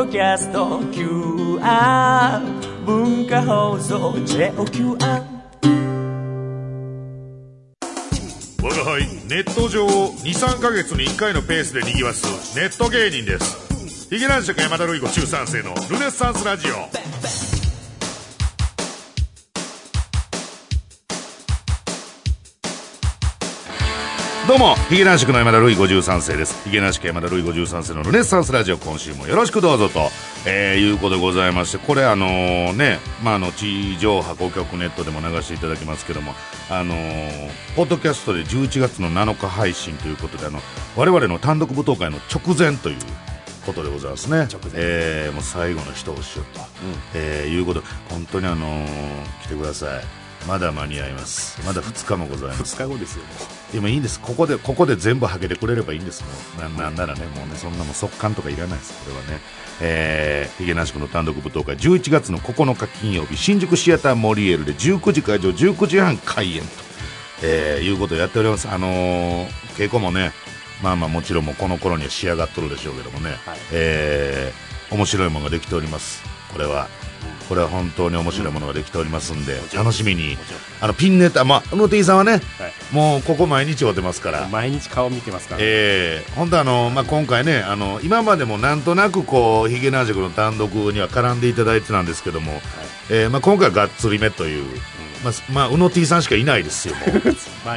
ドキャスト QR 文化放送 JOQR 我が輩ネット上を23か月に1回のペースでにぎわすネット芸人です。ヒゲ男爵山田るい子中3世のルネッサンスラジオ。どうもヒゲ男爵の山田るい53世です。ヒゲ男爵山田るい53世のルネッサンスラジオ今週もよろしくどうぞと、えー、いうことでございましてこれあのねまああの地上波公共ネットでも流していただきますけどもあのーポッドキャストで11月の7日配信ということであの我々の単独舞踏会の直前ということでございますね。直前。えーもう最後の一押しをと、えーいうこと。で本当にあのー来てください。まだ間に合います。まだ2日もございます。2日後ですよでもいいんです。ここでここで全部はけてくれればいいんです。もうなんなんならね。もうねそんなもん速乾とかいらないです。これはね。えー、ヒゲなし君の単独舞踏会。11月の9日金曜日新宿シアターモリエールで19時会場19時半開演と、えーいうことをやっております。あのー稽古もねまあまあもちろんもうこの頃には仕上がっとるでしょうけどもね、はい。えー面白いものができております。これはこれは本当に面白いものができておりますんで、楽しみに。あのピンネタまあ宇野 T さんはねはい。もうここ毎日会ってますから。毎日顔見てますから、えー、本当あの、まあ、今回ねあの今までもなんとなくこうヒゲ男爵の単独には絡んでいただいてたんですけども、えーまあ、今回はがっつりめという、まあすまあ、宇野 T さんしかいないですよ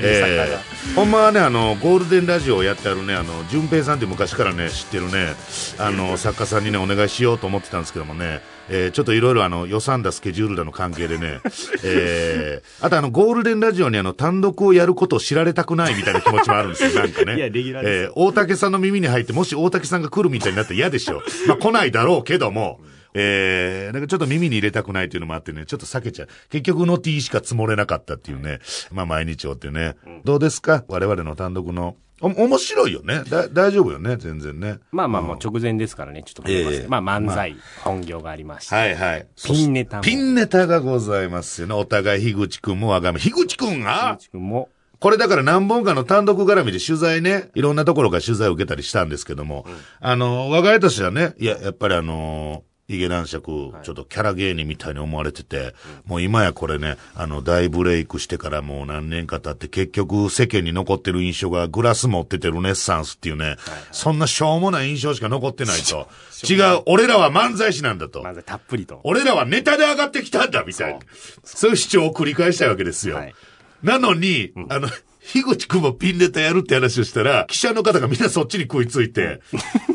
えー、ほんまはねあのゴールデンラジオをやってあるねあの順平さんって昔からね知ってるねあの作家さんにねお願いしようと思ってたんですけどもね、えーちょっといろいろあの予算だスケジュールだの関係でね、えー、あとあのゴールデンラジオにあの単独をやることを知られたくないみたいな気持ちもあるんですよなんかね。いやレギュラーえー大竹さんの耳に入ってもし大竹さんが来るみたいになったら嫌でしょ。まあ来ないだろうけどもえー、なんかちょっと耳に入れたくないっていうのもあってね、ちょっと避けちゃう。結局の T しか積もれなかったっていうね。まあ毎日をってね。どうですか？我々の単独の。お、面白いよね。だ、大丈夫よね？全然ね。まあまあもう直前ですからねちょっとます、ええまあ漫才、本業がありまして、はいはい。ピンネタもピンネタがございますよね。お互い、樋口くんもわがめ。樋口くんが？井口君もこれだから何本かの単独絡みで取材ね、いろんなところから取材を受けたりしたんですけども、あの、我が家としてはね、いや、やっぱりあの、ヒゲ男爵、ちょっとキャラ芸人みたいに思われてて、もう今やこれね、あの、大ブレイクしてからもう何年か経って結局世間に残ってる印象がグラス持っててルネッサンスっていうね、そんなしょうもない印象しか残ってないと。違う、俺らは漫才師なんだと。漫才たっぷりと。俺らはネタで上がってきたんだ、みたいな。そう。いう主張を繰り返したいわけですよ。はい。なのに、あの、樋口くんもピンネタやるって話をしたら、記者の方がみんなそっちに食いついて、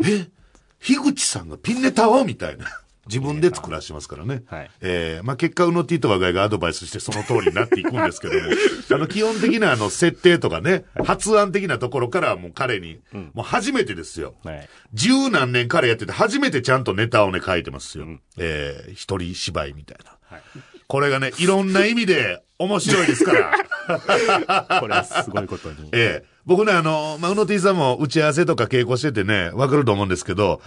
え、樋口さんがピンネタをみたいな。自分で作らせてますからね。はいえーまあ、結果、うの T と我が家がアドバイスしてその通りになっていくんですけども、あの、基本的なあの、設定とかね、発案的なところからはもう彼に、もう初めてですよ。はい十何年彼やってて初めてちゃんとネタをね書いてますよ。えー一人芝居みたいな。はいこれがね、いろんな意味で面白いですから。これはすごいことにええ僕ね、あの、まあ、うの T さんも打ち合わせとか稽古しててね、わかると思うんですけど、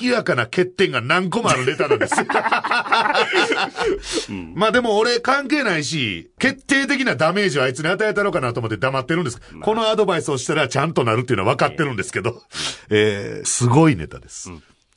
明らかな欠点が何個もあるネタなんですよ。まあでも俺関係ないし、決定的なダメージをあいつに与えたのかなと思って黙ってるんです。このアドバイスをしたらちゃんとなるっていうのは分かってるんですけど、えーすごいネタです。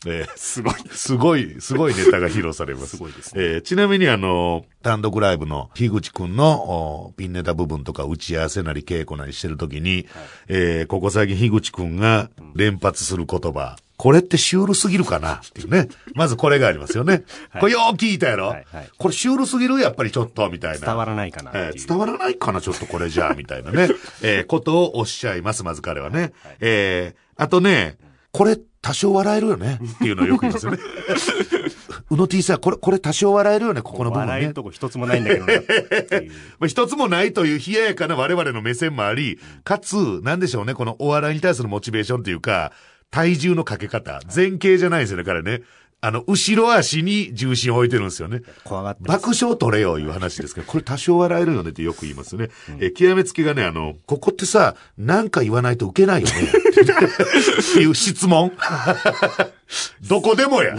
えーすごいすごい、すごいネタが披露されます。すごいですねえーちなみにあの、単独ライブの樋口くんのおピンネタ部分とか打ち合わせなり稽古なりしてるときに、えーここ最近樋口くんが連発する言葉、これってシュールすぎるかな？っていうね。まずこれがありますよね。これよう聞いたやろ、はいはいこれシュールすぎるやっぱりちょっと、みたいな。伝わらないかなえー伝わらないかな？ちょっとこれじゃあ、みたいなね。えーことをおっしゃいます、まず彼はね。えーあとね、これ多少笑えるよねっていうのをよく言いますよね。うの T さん、これ、これ多少笑えるよね、ここの部分ね笑える。とこ一つもないんだけどなっていうまあ、一つもないという冷ややかな我々の目線もあり、かつ、なんでしょうね、このお笑いに対するモチベーションというか、体重のかけ方、前傾じゃないですよね、彼ね。あの、後ろ足に重心を置いてるんですよね。怖がって爆笑取れよいう話ですけど、これ多少笑えるよねってよく言いますね。え、極めつきがね、あの、ここってさ、なんか言わないと受けないよね。っていう質問。どこでもや。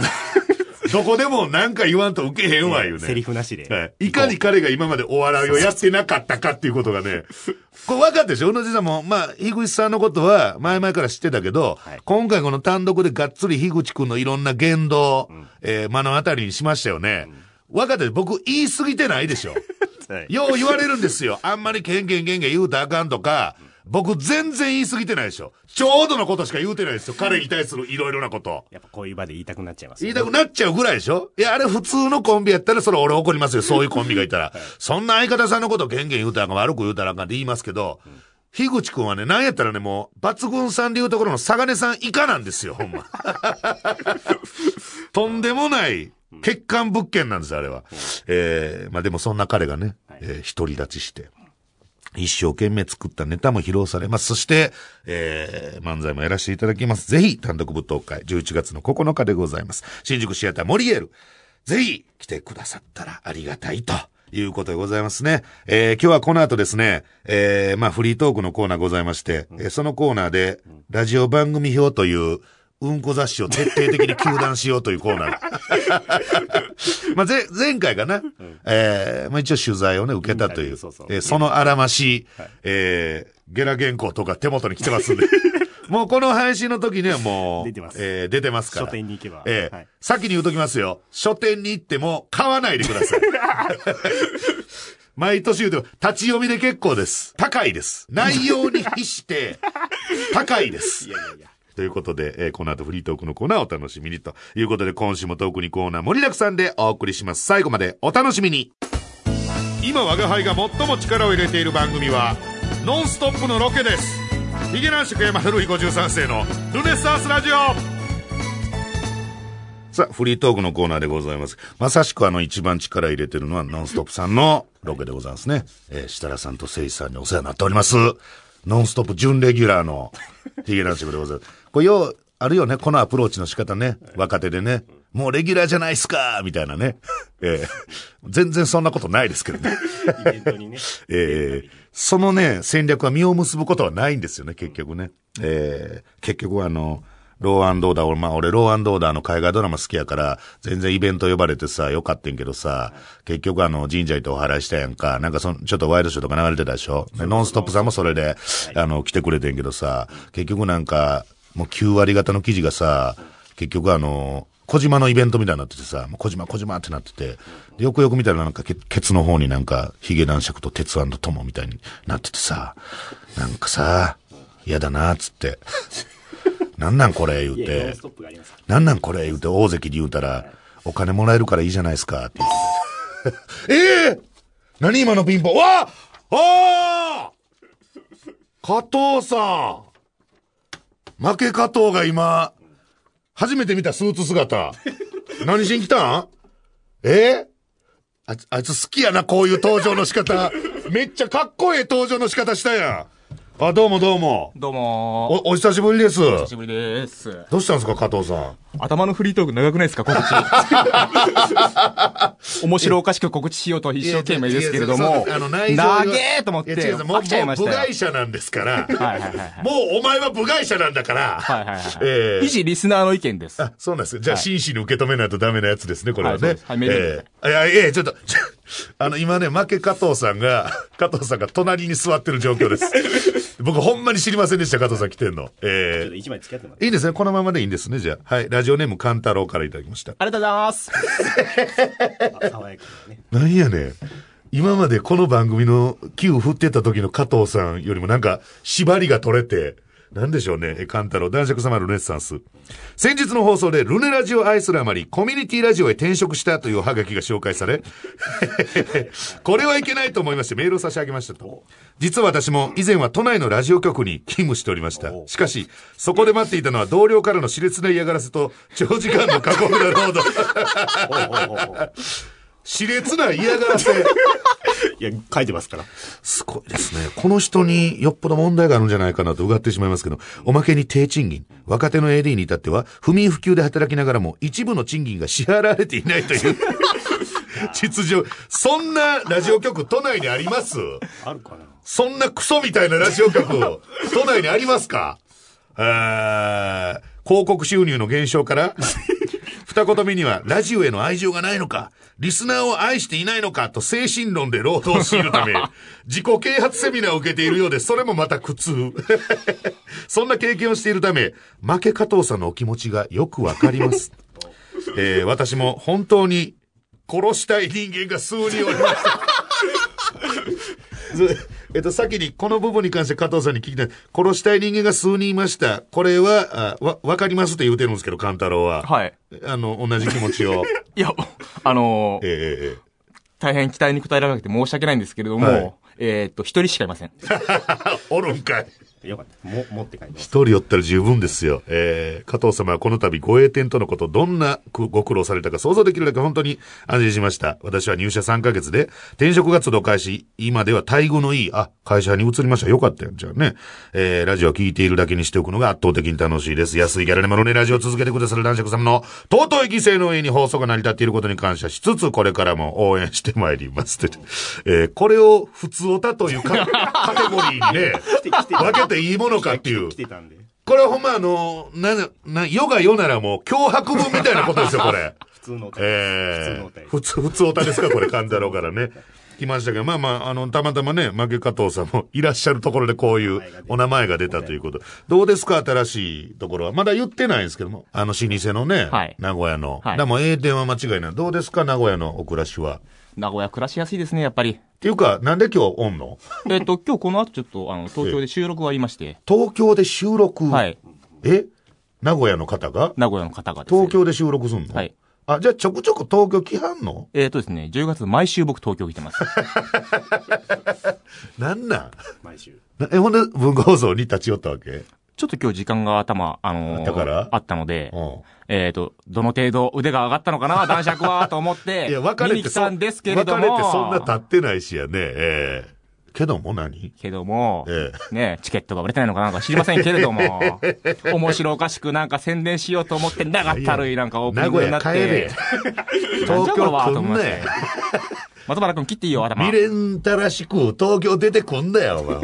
どこでもなんか言わんと受けへんわ、言うね。セリフなしで。はい。いかに彼が今までお笑いをやってなかったかっていうことがね、これ分かったでしょ？うのじさんも、まあ、樋口さんのことは前々から知ってたけど、はい今回この単独でがっつり樋口くんのいろんな言動、えー目の当たりにしましたよね。分かった？で僕言い過ぎてないでしょ？はいよう言われるんですよ。あんまりケンケンケンケン言うたらあかんとか、僕全然言い過ぎてないでしょ。ちょうどのことしか言うてないですよ。彼に対するいろいろなこと。やっぱこういう場で言いたくなっちゃいますね、いたくなっちゃうぐらいでしょいや、あれ普通のコンビやったらそれ俺怒りますよ。そ ういうコンビがいたら。そんな相方さんのことケンケン言うたらあかん、悪く言うたらあかんって言いますけど、樋口くんはね、なんやったらね、もう、抜群さんで言うところのサガネさん以下なんですよ、ほんま。とんでもない、欠陥物件なんですよ、あれは。えー、まあでもそんな彼がね、えー独り立ちして、一生懸命作ったネタも披露されます。そして、えー、漫才もやらせていただきます。ぜひ、単独舞踏会、11月の9日でございます。新宿シアターモリエール。ぜひ、来てくださったらありがたいと。いうことでございますね。えー、今日はこの後ですね、えー、まあ、フリートークのコーナーございまして、えーそのコーナーで、ラジオ番組表という、うんこ雑誌を徹底的に糾弾しようというコーナー。まあ、ぜ、前回かな、えー、まあ一応取材をね、受けたという、そうそうえーそのあらまし、えー、ゲラ原稿とか手元に来てますんで。もうこの配信の時にはもう、出てますえー出てますから。書店に行けばえーはい先に言うときますよ。書店に行っても買わないでください。毎年言うても、立ち読みで結構です。高いです。内容に比して、高いです。いやいやいや。ということで、えーこの後フリートークのコーナーをお楽しみにということで、今週もトークにコーナー盛りだくさんでお送りします。最後までお楽しみに。今、我が輩が最も力を入れている番組は、ノンストップのロケです。ヒゲ男爵山ルイ53世のルネッサンスラジオさあ、フリートークのコーナーでございます。まさしくあの一番力入れてるのはノンストップさんのロケでございますね。えー設楽さんと誠司さんにお世話になっております。ノンストップ準レギュラーのヒゲ男爵でございます。これよう、あるよね、このアプローチの仕方ね。若手でね。もうレギュラーじゃないっすかみたいなね。えー全然そんなことないですけどね。イベントにね。えーそのね、戦略は実を結ぶことはないんですよね、結局ね。えー結局はあの、ローアンドオーダー、俺、まあ俺ローアンドオーダーの海外ドラマ好きやから、全然イベント呼ばれてさ、よかったんけどさ、結局あの、神社行ってお祓いしたやんか、なんかその、ちょっとワイドショーとか流れてたでしょ。でノンストップさんもそれで、あの、来てくれてんけどさ、結局なんか、もう9割方の記事がさ、結局あの、小島のイベントみたいになっててさ、小島小島ってなってて、よくよく見たらなんかケケツの方になんか、ヒゲ男爵と鉄腕と友みたいになっててさ、なんかさ、嫌だなっ、つっ て。なんなんこれ言う、て、なんなんこれ言うて大関に言うたら、お金もらえるからいいじゃないですか、って言って。ええ何今のピンポンわああ加藤さん負け加藤が今、初めて見たスーツ姿。何しに来たん？え？あいつ、あいつ好きやな、こういう登場の仕方。めっちゃかっこええ登場の仕方したやん。あ、どうもどうも。どうもお、お久しぶりです。久しぶりです。どうしたんですか、加藤さん。頭のフリートーク長くないですか告知。面白おかしく告知しようと一生懸命ですけれどもあの内情長えと思っいやて、飽きちゃいました部外者なんですから。はいはいはいはい。もうお前は部外者なんだから。はいはいはい。ええ一リスナーの意見です。あ、そうなんです。じゃあ、はい真摯に受け止めないとダメなやつですね、これはねはいええいや、いや、ちょっと、あの、今ね、負け加藤さんが、加藤さんが隣に座ってる状況です。僕、ほんまに知りませんでした、加藤さん来てんの。ちょっえと一枚付き合ってもらっえいいですね。このままでいいんですね、じゃあ。はい。ラジオネーム、カンタロウからいただきました。ありがとうございます。爽やかなね。なんやねん。今までこの番組の Q 振ってた時の加藤さんよりもなんか縛りが取れて、なんでしょうね。え、カンタロウ、男爵様ルネッサンス。先日の放送でルネラジオを愛するあまり、コミュニティラジオへ転職したというハガキが紹介され、これはいけないと思いましてメールを差し上げましたと。実は私も以前は都内のラジオ局に勤務しておりました。しかし、そこで待っていたのは同僚からの熾烈な嫌がらせと長時間の過酷な労働。熾烈な嫌がらせ。いや、書いてますから。すごいですね。この人によっぽど問題があるんじゃないかなとうがってしまいますけど、おまけに低賃金。若手の AD に至っては、不眠不休で働きながらも一部の賃金が支払われていないという。秩序。そんなラジオ局都内にあります？あるかなそんなクソみたいなラジオ局、都内にありますか？えー広告収入の減少から、二言目には、ラジオへの愛情がないのか、リスナーを愛していないのかと精神論で労働しているため、自己啓発セミナーを受けているようで、それもまた苦痛。そんな経験をしているため、負け加藤さんのお気持ちがよくわかります。えー私も本当に殺したい人間が数人おりました。ずえっと、先にこの部分に関して加藤さんに聞きたい。殺したい人間が数人いました。これは、あわ、わかりますって言うてるんですけど、カンタロウは。はい。あの、同じ気持ちを。いや、あのーえええ大変期待に応えられなくて申し訳ないんですけれども、はいえーっと、一人しかいません。え おるんかい。よかった。も、持って帰ります。一人おったら十分ですよ。えー、加藤様はこの度ご栄転とのこと、どんなくご苦労されたか想像できるだけ本当に安心しました。私は入社3ヶ月で、転職活動開始、今では待遇のいい、あ、会社に移りました。よかったよ。じゃあね。えー、ラジオを聞いているだけにしておくのが圧倒的に楽しいです。安いギャラレマのね、ラジオを続けてくださる男爵様の尊い犠牲の上に放送が成り立っていることに感謝しつつ、これからも応援してまいります。っ てえー、これを普通オタというか カテゴリーにね、分けていいものかっていう。これはほんまあの、な、な、世が世ならもう脅迫文みたいなことですよ、これ。普通のお便りええ普通の普通、普通おたですか、これ、勘太郎からね。来ましたけど、まあまあ、あの、たまたまね、負け加藤さんもいらっしゃるところでこういうお名前が出たということ。どうですか、新しいところは。まだ言ってないんですけども。あの、老舗のね、はい名古屋の。はいでも、栄転は間違いない。どうですか、名古屋のお暮らしは。名古屋暮らしやすいですね、やっぱり。っていうか、なんで今日おんの？えーっと、今日この後ちょっと、あの、東京で収録がありまして、東京で収録？はい。え？名古屋の方が？名古屋の方がね東京で収録すんの？はい。あ、じゃあちょくちょく東京来はんの？えーっとですね、10月毎週僕東京来てます。なんなん？毎週。なえ、ほんで文化放送に立ち寄ったわけ？ちょっと今日時間が頭、あのーあったから？あったので、うん。えーっと、どの程度腕が上がったのかな、男爵は、と思って、いや、別れて見に来たんですけれども。別れてそんな経ってないしやね。ええけども何？けども、えね、チケットが売れてないのかなんか知りませんけれども、面白おかしくなんか宣伝しようと思って、長ったるいなんかオープニ名ングになって。東京来はと思いまして。松原君切っていいよ、頭未。練たらしく東京出てくんだよ、お前。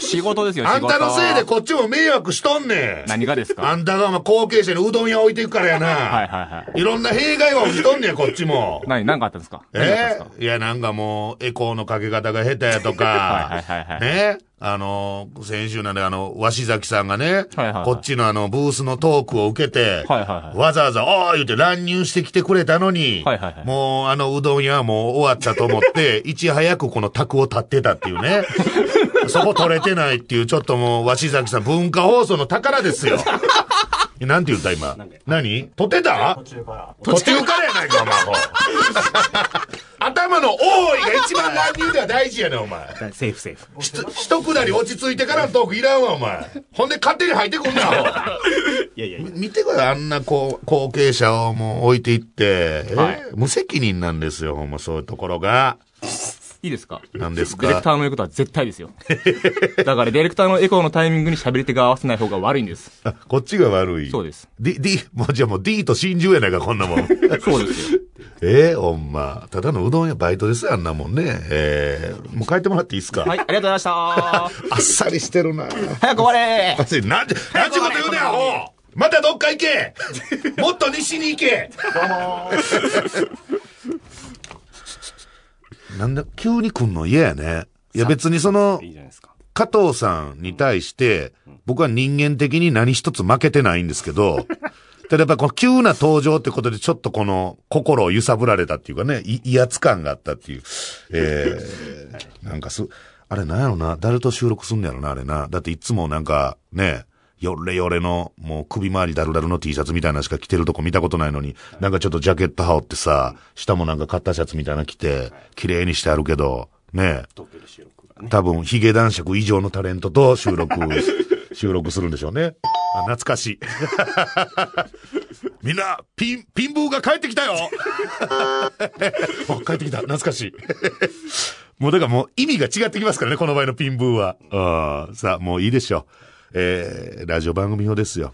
仕事ですよ、あ仕事。んたのせいでこっちも迷惑しとんねん。何がですか？あんたがお前後継者にうどん屋置いていくからやな。はいはいはい。いろんな弊害は起きとんねん、こっちも。何、何かあったんですか？何があったんですか？えいや、なんかもう、エコーのかけ方が下手やとか。はいはいはいはいね？あの、先週なんで、あの、鷲崎さんがね、はいはいはいこっちのあの、ブースのトークを受けて、はいはいはいわざわざ、おー言うて乱入してきてくれたのに、はいはいはいもう、あの、うどん屋はもう終わったと思って、いち早くこの卓を立ってたっていうね。そこ取れてないっていう、ちょっともう、鷲崎さん、文化放送の宝ですよ。なんて言った今。何？取ってた？途中から。途中からやないか、お前。頭の多いが一番乱入では大事やねん、お前。だセーフセーフ。ひと一くだり落ち着いてからのトークいらんわ、お前。ほんで勝手に入ってくんな、いやいやいや。見てください、あんなこう後継者をもう置いていって、えはい無責任なんですよ、ほんまそういうところが。いいですか？何ですディレクタかーの言うことは絶対ですよ。だからディレクターのエコーのタイミングに喋り手が合わせない方が悪いんです。あこっちが悪い。そうです。D、D、もうじゃあもう D と真珠やないか、こんなもん。そうですよ。ええほんま。ただのうどん屋バイトですよ、あんなもんね。ええもう帰ってもらっていいですか？はい、ありがとうございました。あっさりしてるな。早く終われあっさり、なんで、なんちゅうこと言うねん、アホまたどっか行けもっと西に行けなんで、急に来んの嫌やね。いや別にそのいい、じゃないですか。加藤さんに対して、僕は人間的に何一つ負けてないんですけど、ただやっぱこの急な登場ってことでちょっとこの心を揺さぶられたっていうかね、い威圧感があったっていう。えー、なんかす、あれなんやろな、誰と収録すんのやろな、あれな。だっていつもなんかね、よれよれの、もう首周りだるだるの T シャツみたいなのしか着てるとこ見たことないのに、なんかちょっとジャケット羽織ってさ、下もなんかカッターシャツみたいなの着て、綺麗にしてあるけど、ね東京で収録がね。多分、ヒゲ男爵以上のタレントと収録、収録するんでしょうね。あ、懐かしい。みんな、ピン、ピンブーが帰ってきたよ あ帰ってきた。懐かしい。もうだからもう意味が違ってきますからね、この場合のピンブーは。あーさあ、もういいでしょう。えー、ラジオ番組表ですよ。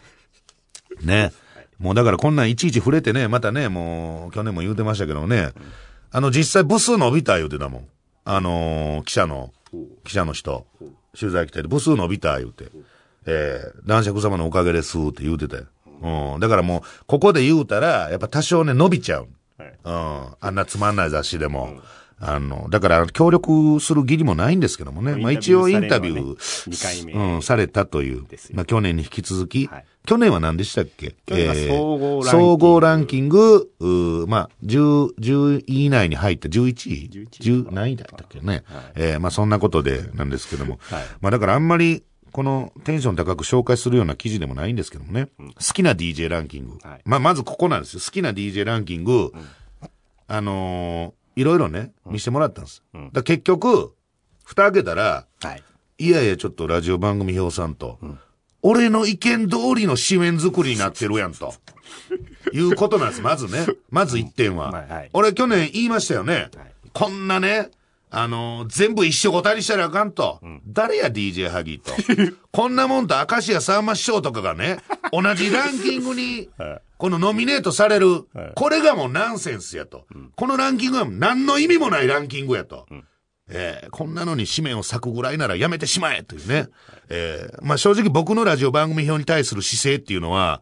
ね。もうだからこんなんいちいち触れてね、またね、もう去年も言うてましたけどね、あの実際部数伸びた言うてたもん。あのー記者の、記者の人、取材来て、部数伸びた言うて、えー、男爵様のおかげですって言うてたよ。うん。だからもう、ここで言うたら、やっぱ多少ね、伸びちゃう。はいうん。あんなつまんない雑誌でも。あの、だから、協力する義理もないんですけどもね。まあ一応インタビュー、2回目。うん、されたというまあ去年に引き続き。はい去年は何でしたっけ？去年は総合ランキング総合ランキング、うーまあ、10、10位以内に入った11位？11 ?10 何位だったっけね。えーまあそんなことでなんですけども。はいまあだからあんまり、このテンション高く紹介するような記事でもないんですけどもね。好きな DJ ランキング。はいまあまずここなんですよ。好きな DJ ランキング、あのーいろいろね、見せてもらったんです。だ結局、蓋開けたら、はい。いやいや、ちょっとラジオ番組表さんと、俺の意見通りの紙面作りになってるやんと。いうことなんです、まずね。まず一点は。はいはい俺去年言いましたよね。いこんなね、あのー全部一緒答えにしたらあかんと。誰や DJ ハギーと。こんなもんと明石家さんま師匠とかがね、同じランキングに、このノミネートされる、これがもうナンセンスやと。このランキングは何の意味もないランキングやと。えーこんなのに紙面を割くぐらいならやめてしまえというね。えーまあ正直僕のラジオ番組表に対する姿勢っていうのは、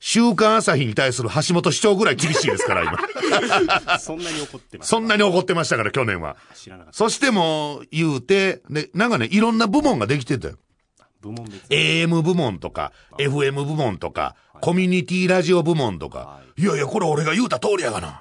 週刊朝日に対する橋本市長ぐらい厳しいですから、今。そんなに怒ってます。そんなに怒ってましたから、去年は。知らなかった。そしてもう言うて、で、なんかね、いろんな部門ができてたよ。部門別。AM 部門とか、FM 部門とか、コミュニティラジオ部門とか。いやいや、これ俺が言うた通りやがな。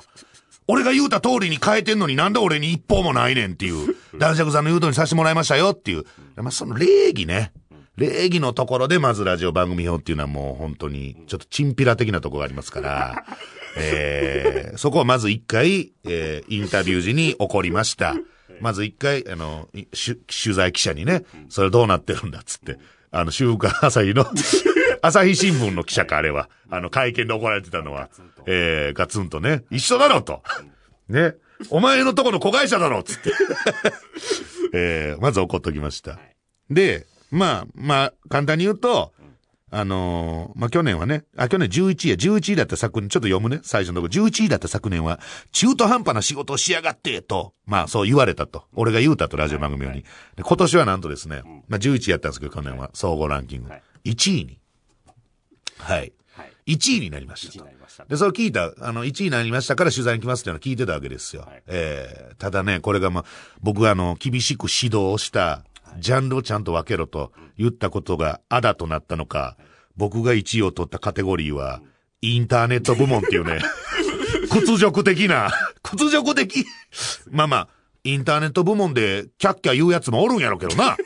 俺が言うた通りに変えてんのになんで俺に一報もないねんっていう、男爵さんの言う通りにさせてもらいましたよっていう。まあ、その礼儀ね。礼儀のところでまずラジオ番組表っていうのはもう本当に、ちょっとチンピラ的なところがありますから、えー、そこはまず一回、えー、インタビュー時に起こりました。まず一回、あの、取材記者にね、それどうなってるんだっつって、あの、週刊朝日の、朝日新聞の記者か、あれは。あの、会見で怒られてたのは、えー、ガツンとね、一緒だろと。ね。お前のとこの子会社だろつって。えー、まず怒っときました。で、まあ、まあ、簡単に言うと、あのーまあ、去年はね、あ、去年11位や、11位だった昨年、ちょっと読むね、最初のとこ11位だった昨年は、中途半端な仕事をしやがって、と、まあ、そう言われたと。俺が言うたと、ラジオ番組用に。で今年はなんとですね、まあ、11位やったんですけど、去年は、総合ランキング。はい1位に。はい。はい。1位になりました1にとな。りました。で、それを聞いた、あの、1位になりましたから取材に来ますっていうのを聞いてたわけですよ。はいええただね、これがまあ、僕があの、厳しく指導をした、ジャンルをちゃんと分けろと言ったことがあだとなったのか、僕が1位を取ったカテゴリーは、インターネット部門っていうね、屈辱的な、屈辱的。まあまあ、インターネット部門でキャッキャ言うやつもおるんやろうけどな。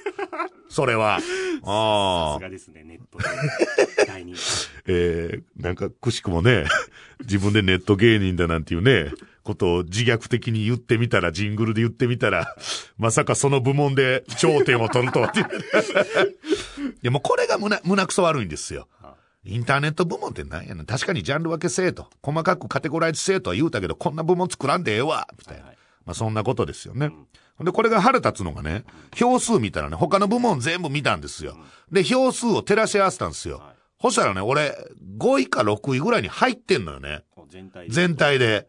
それは。あさあす。がですね、ネットで。えー、なんか、くしくもね、自分でネット芸人だなんていうね、ことを自虐的に言ってみたら、ジングルで言ってみたら、まさかその部門で頂点を取るとはって。いや、もうこれが胸、胸くそ悪いんですよ。インターネット部門って何やねん。確かにジャンル分けせえと。細かくカテゴライズせえとは言うたけど、こんな部門作らんでええわみたいな。まあそんなことですよね。ほんで、これが腹立つのがね、票数見たらね、他の部門全部見たんですよ。で、票数を照らし合わせたんですよ。そしたらね、俺、5位か6位ぐらいに入ってんのよね。全体で。全体で。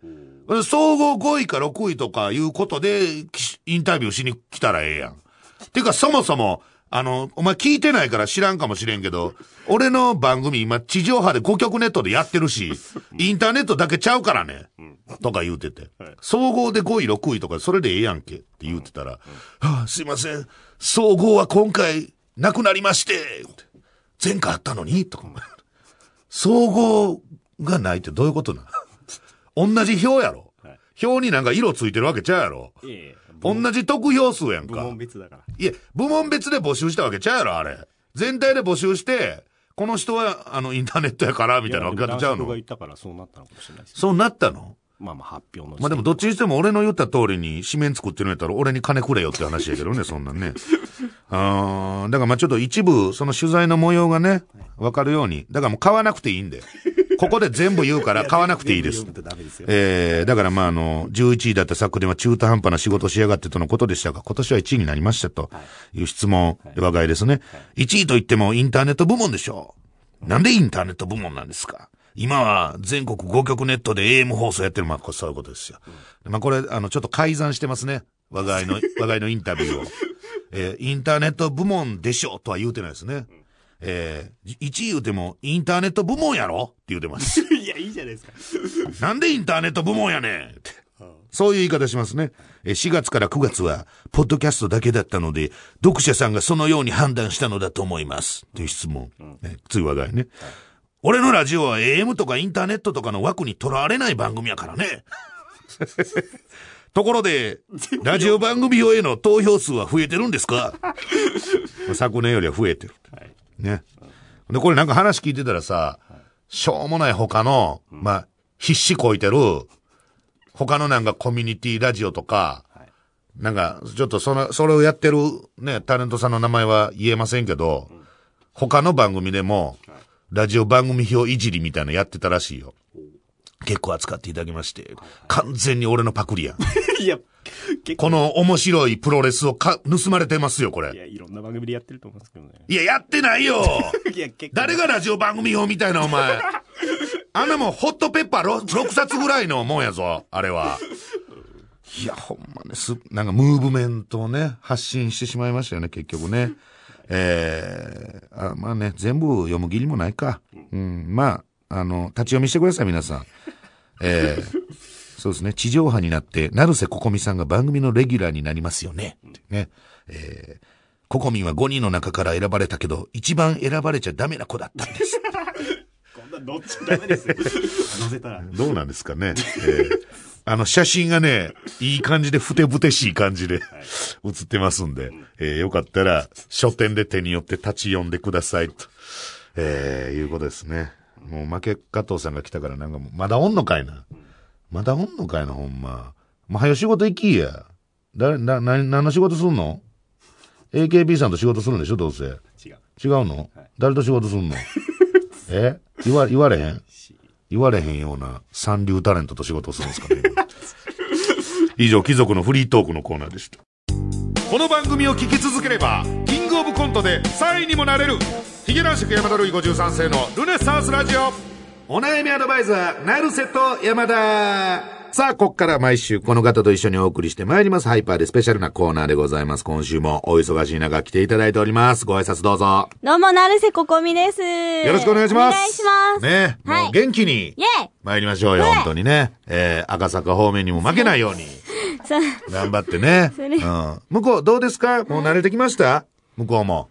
総合5位か6位とかいうことで、きインタビューしに来たらええやん。てか、そもそも、あの、お前聞いてないから知らんかもしれんけど、俺の番組今地上波で5曲ネットでやってるし、インターネットだけちゃうからね。とか言うてて。総合で5位6位とかそれでええやんけって言うてたら、はあ、すいません、総合は今回なくなりまして。前回あったのに。とか。総合がないってどういうことなの同じ票やろ。票になんか色ついてるわけちゃうやろ。いえいえ同じ得票数やんか部門。別だから。いえ、部門別で募集したわけちゃうやろ、あれ。全体で募集して、この人は、あの、インターネットやから、みたいな分け方ちゃうの男性が言ったからそうなったのかもしれないです。そうなったの？まあまあ発表の。まあでもどっちにしても俺の言った通りに紙面作ってるんやったら俺に金くれよって話やけどね、そんなんね。あーだからまあちょっと一部その取材の模様がね、わかるように。だからもう買わなくていいんで。ここで全部言うから買わなくていいです全部。読むとダメですよ。えー、だからまああの、11位だった昨年は中途半端な仕事しやがってとのことでしたが、今年は1位になりましたという質問、我が家ですね。1位と言ってもインターネット部門でしょう。なんでインターネット部門なんですか今は全国5局ネットで AM 放送やってる、まあそういうことですよ。まあこれ、あの、ちょっと改ざんしてますね。我が家の、我が家のインタビューを。えーインターネット部門でしょうとは言うてないですね。えー、1位言うてもインターネット部門やろ？って言うてます。いや、いいじゃないですか。なんでインターネット部門やねん？って。そういう言い方しますね。えー4月から9月は、ポッドキャストだけだったので、読者さんがそのように判断したのだと思います。という質問。ね、通話がね。俺のラジオは AM とかインターネットとかの枠にとらわれない番組やからね。ところで、ラジオ番組表への投票数は増えてるんですか？昨年よりは増えてる。ね。で、これなんか話聞いてたらさ、しょうもない他の、まあ、必死こいてる、他のなんかコミュニティラジオとか、なんか、ちょっとその、それをやってるね、タレントさんの名前は言えませんけど、他の番組でも、ラジオ番組表いじりみたいなやってたらしいよ。結構扱っていただきまして、完全に俺のパクリやん。いや、この面白いプロレスをか、盗まれてますよ、これ。いや、いろんな番組でやってると思うんですけどね。いや、やってないよ いや、結構。誰がラジオ番組表みたいな、お前。あんなもん、ホットペッパー 6, 冊ぐらいのもんやぞ、あれは。いや、ほんまね、す、なんかムーブメントをね、発信してしまいましたよね、結局ね。えー、あまあね、全部読む義理もないか。うん、まあ、あの、立ち読みしてください、皆さん。えー、そうですね、地上波になって、成瀬ここみさんが番組のレギュラーになりますよね。ね。えー、ココミンは5人の中から選ばれたけど、一番選ばれちゃダメな子だったんです。こんな乗っちゃダメですよ。乗せたら。どうなんですかね。えーあの、写真がね、いい感じでふてぶてしい感じで写ってますんで、えーよかったら書店で手によって立ち読んでくださいと、えーいうことですね。もう負け加藤さんが来たからなんかもう、まだおんのかいな。まだおんのかいな、ほんま。もう早よ仕事行きや。誰、な、な、何の仕事すんの ?AKB さんと仕事するんでしょ、どうせ。違う。違うの、誰と仕事すんの？え？言わ、言われへん？言われへんような三流タレントと仕事をするんですかね今以上、貴族のフリートークのコーナーでした。この番組を聞き続ければ、グオブコントで3位にもなれる、ヒゲ男爵山田るい53世のルネサンスラジオ。お悩みアドバイザー、ナルセと山田。さあ、こっから毎週この方と一緒にお送りしてまいります。ハイパーでスペシャルなコーナーでございます。今週もお忙しい中来ていただいております。ご挨拶どうぞ。どうも、なるせここみです。よよろしくお願いします。お願いします。ね、はいもう元気にイェイ参りましょうよ、はい本当にね。えー、赤坂方面にも負けないように、さ頑張ってね。それうん。向こうどうですか？もう慣れてきました？向こうも。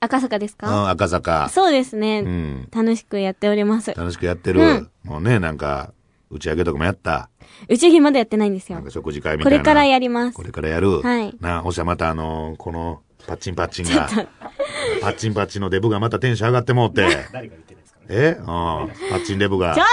赤坂ですか、うん、赤坂。そうですね、ん楽しくやっております。楽しくやってる。うんもうね、なんか、打ち上げとかもやった。打ち上げまだやってないんですよなんか。食事会みたいな。これからやりますこ。れからやる。はいな、おしゃまたあのーこの、パッチンパッチンが、パッチンパッチンのデブがまたテンション上がってもうて。誰が言ってる。え？うん。パッチンデブが。ちょっ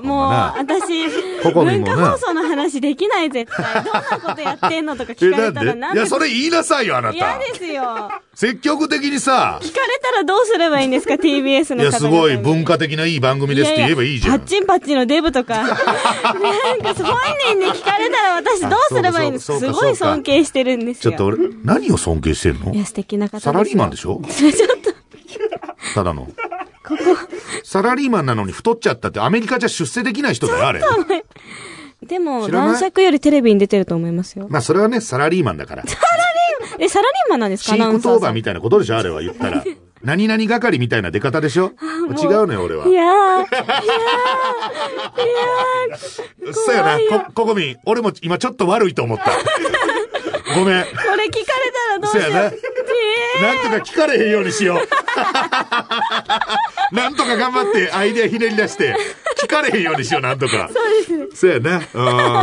ともう、私、文化放送の話できない、絶対。どんなことやってんのとか聞かれたらなんでいや、それ言いなさいよ、あなた。嫌ですよ。積極的にさ、聞かれたらどうすればいいんですか ?TBS のいや、すごい文化的ないい番組ですって言えばいいじゃん。パッチンパッチンのデブとか。なんかそういうのに聞かれたら私どうすればいいんですかすごい尊敬してるんですよ。ちょっと俺、何を尊敬してんの？いや、素敵な方サラリーマンでしょ？ょ ちょっと、ただの。サラリーマンなのに太っちゃったってアメリカじゃ出世できない人だよ、あれ。でも、知らない？男爵よりテレビに出てると思いますよ。まあ、それはね、サラリーマンだから。え、サラリーマンなんですか？飼育当番みたたいなことでしょ、あれは言ったら。何々係みたいな出方でしょ？違うのよ、俺は。いやー、そうやな、こ、ここみん。俺も今ちょっと悪いと思った。ごめん。これ聞かれたらどうしよう。そうやな。んとか聞かれへんようにしよう。なんとか頑張ってアイデアひねり出して、聞かれへんようにしよう、なんとか。そうですね。そうやな。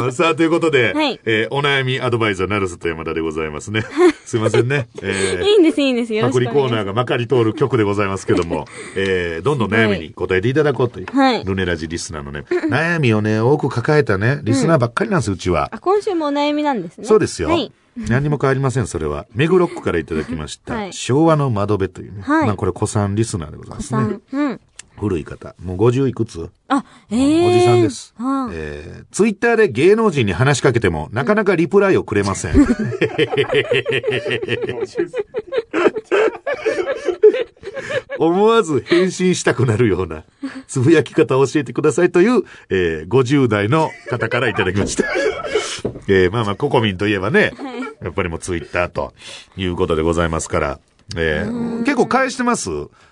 うん さあ、ということで、はいえーお悩みアドバイザー、なるすと山田でございますね。すいませんね。えーいいんです、いいんです。よクリしくお願いします。コーナーがまかり通る曲でございますけども、えー、どんどん悩みに答えていただこうという、はいルネラジリスナーのね、悩みをね、多く抱えたね、リスナーばっかりなんです、うちは。あ、今週もお悩みなんですね。そうですよ。はい。何にも変わりません、それは。メグロックからいただきました。はい昭和の窓辺というね。はいまあこれ、古参リスナーでございますね。うん。古い方。もう50いくつ、あ、ええおじさんです。はあえー、ツイッターで芸能人に話しかけても、なかなかリプライをくれません。思わず返信したくなるような、つぶやき方を教えてくださいという、えー、50代の方からいただきました。えー、まあまあ、ココミンといえばね、やっぱりもうツイッターということでございますから、ええ結構返してます？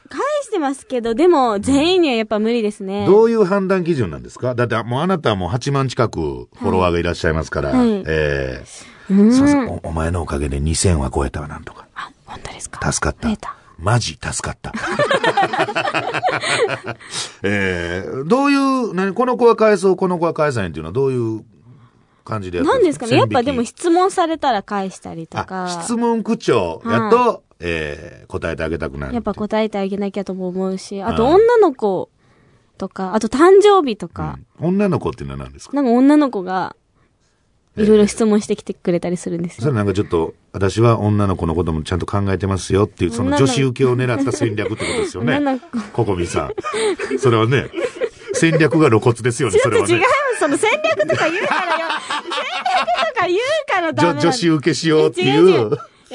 返してますけど、でも、全員にはやっぱ無理ですね。どういう判断基準なんですか？だってもうあなたはもう8万近くフォロワーがいらっしゃいますから、はいええすいませんおお前のおかげで2000は超えたわ、なんとか。あ、本当ですか？助かった。増えた。マジ助かった。えー、どういう、何、この子は返そう、この子は返さないっていうのはどういう感じでやってるなんですかね？やっぱでも質問されたら返したりとか。質問口調。やと、えー、答えてあげたくなる。やっぱ答えてあげなきゃとも思うし、あと女の子とか、あと誕生日とか、女の子っていうのは何ですか？なんか女の子が、いろいろ質問してきてくれたりするんですよ。それなんかちょっと、私は女の子のこともちゃんと考えてますよっていう、その女子受けを狙った戦略ってことですよね。ココミさん。それはね、戦略が露骨ですよね、それはね違いま。す。その戦略とか言うからよ。戦略とか言うからダメ女女子受けしようってい違う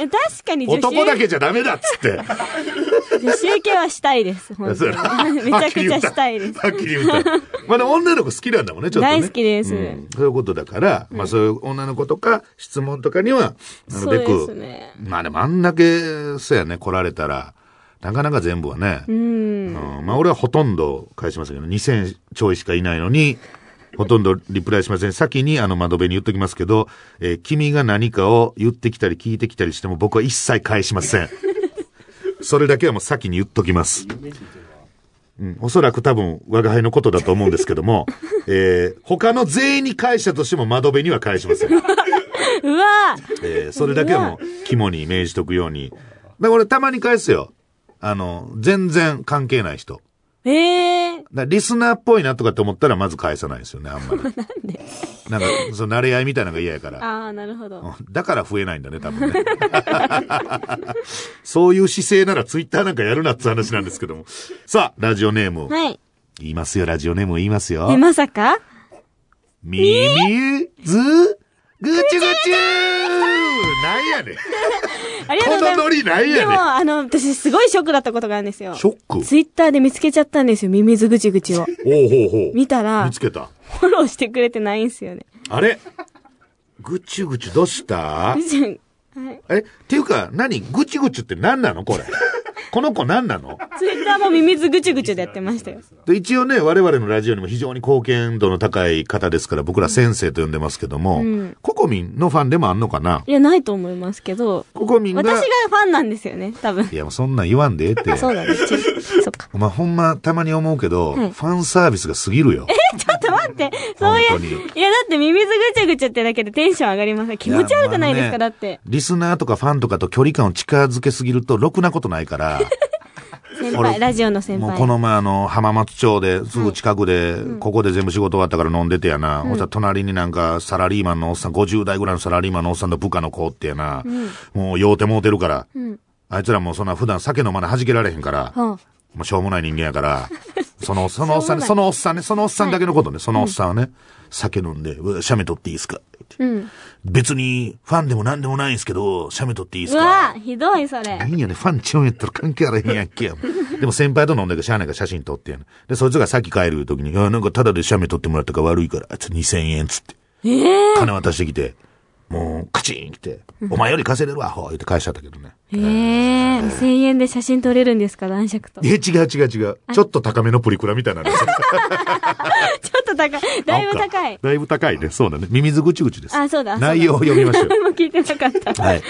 確かに女子男だけじゃダメだっつって。女子受けはしたいです。本当に めちゃくちゃしたいです。はっきり言った。まあでも女の子好きなんだもんね、ちょっとね。大好きですうんそういうことだから、まあそういう女の子とか質問とかには、なるべそうですく、ね。まあでもあんだけ、そうやね、来られたら、なかなか全部はね、うん。うんまあ俺はほとんど返しましたけど、2000ちょいしかいないのに、ほとんどリプライしません。先にあの窓辺に言っときますけど、えー君が何かを言ってきたり聞いてきたりしても僕は一切返しません。それだけはもう先に言っときます。うん、おそらく多分我が輩のことだと思うんですけども、えー他の全員に返したとしても窓辺には返しません。うわえーそれだけはもう肝に銘じとくように。だから俺たまに返すよ。あの、全然関係ない人。ええだからリスナーっぽいなとかって思ったらまず返さないですよね、あんまり。なんで？なんか、その慣れ合いみたいなのが嫌やから。ああ、なるほど。うんだから増えないんだね、多分ね。そういう姿勢ならツイッターなんかやるなって話なんですけども。さあ、ラジオネーム。はい。言いますよ、ラジオネーム言いますよえ、。まさか？みみず、ぐちゅぐちゅなんやねん。ありがとうこのございます。ノリなんやでも、ねん。あの、私すごいショックだったことがあるんですよ。ショック？ツイッターで見つけちゃったんですよ、ミミズぐちぐちを。ほうほうほう。見たら見つ、けた。フォローしてくれてないんですよね。あれ？ぐちゅぐちゅどうした？えっていうか、何ぐちぐちゅって何なのこれ？この子何なの？ツイッターもミミズぐちぐちでやってましたよ。で一応ね、我々のラジオにも非常に貢献度の高い方ですから、僕ら先生と呼んでますけども、んココミンのファンでもあんのかな？いや、ないと思いますけど、ココミンが。私がファンなんですよね、多分。いや、もうそんなん言わんでええって。そうだね、ちそっか。お前ほんまたまに思うけど、はいファンサービスが過ぎるよ。ちょて、そういう、本当にいや、だってミミズぐちぐちってだけでテンション上がりません。気持ち悪くないですか、やだって。リスナーとかファンとかと距離感を近づけすぎると、ろくなことないから。先俺輩、ラジオの先輩。もうこの前あの、浜松町ですぐ近くで、ここで全部仕事終わったから飲んでてやな。そしたら隣になんかサラリーマンのおっさん、50代ぐらいのサラリーマンのおっさんと部下の子おってやな。もう酔うてもうてるから。んあいつらもうそんな普段酒飲まない弾けられへんから。はあもうしょうもない人間やから。その、そのおっさんね、そうのおっさんね、そのおっさんだけのことね、そのおっさんはね、酒飲んで、シャメ取っていいですか？ってうん。別にファンでも何でもないんですけど、シャメ取っていいですか？うわひどい、それ。いいんやね。ファンちゃうんやったら関係あらへんやんけや。でも先輩と飲んでるしゃあないから写真撮ってやん。で、そいつがさっき帰る時に、いや、なんかタダで写メ撮ってもらったから悪いから、あいつ2000円つって。ええ金渡してきて、もうカチン来て、お前より稼いでるわ、ほう言って返しちゃったけどね。ええ1000円で写真撮れるんですか、男爵と。え、違う違う違う。ちょっと高めのプリクラみたいな。ちょっと高い。だいぶ高い。だいぶ高いね。そうだね。ミミズぐちぐちです。あ、そうだ。内容を読みましょう。何も聞いてなかった。はい。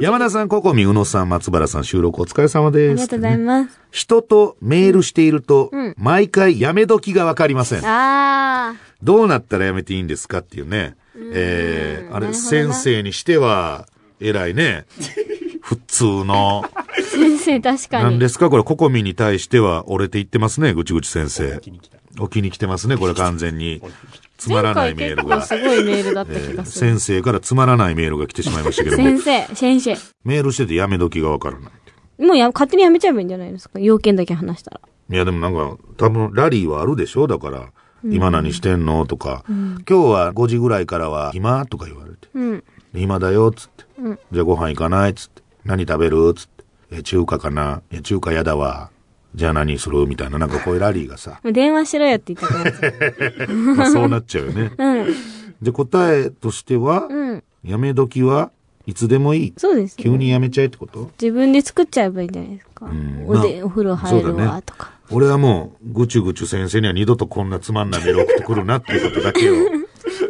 山田さん、ココミ、宇野さん、松原さん、収録お疲れ様あです。りがとうございます。人とメールしていると、うん毎回やめ時がわかりません。あどうなったらやめていいんですかっていうね。えー、あれ、先生にしては、偉いね。普通の。あ、先生確かに。何ですか？これ、ココミに対しては折れていってますね、ぐちぐち先生。お気に来てますね、これ完全に。つまらないメールがすごいメールだったえー気がする。先生からつまらないメールが来てしまいましたけども先、生、先生。メールしててやめ時がわからない。もうや、勝手にやめちゃえばいいんじゃないですか？要件だけ話したら。いや、でもなんか、多分ラリーはあるでしょ？だから、今何してんの？とか、今日は5時ぐらいからは、暇とか言われて。うん。暇だよ、つって。じゃあご飯行かない？つって。何食べる？つって。え、中華かな？中華やだわ。じゃあ何する？みたいな、なんかこういうラリーがさ、電話しろよって言ったくなっちゃう。まあそうなっちゃうよね。うん。で、答えとしては、うん。やめ時は、いつでもいい？そうです、ね。急にやめちゃえってこと？自分で作っちゃえばいいんじゃないですか。んおで、まあお風呂入るわ、とか。俺はもう、ぐちゅぐちゅ先生には二度とこんなつまんないメール送ってくるなっていうことだけを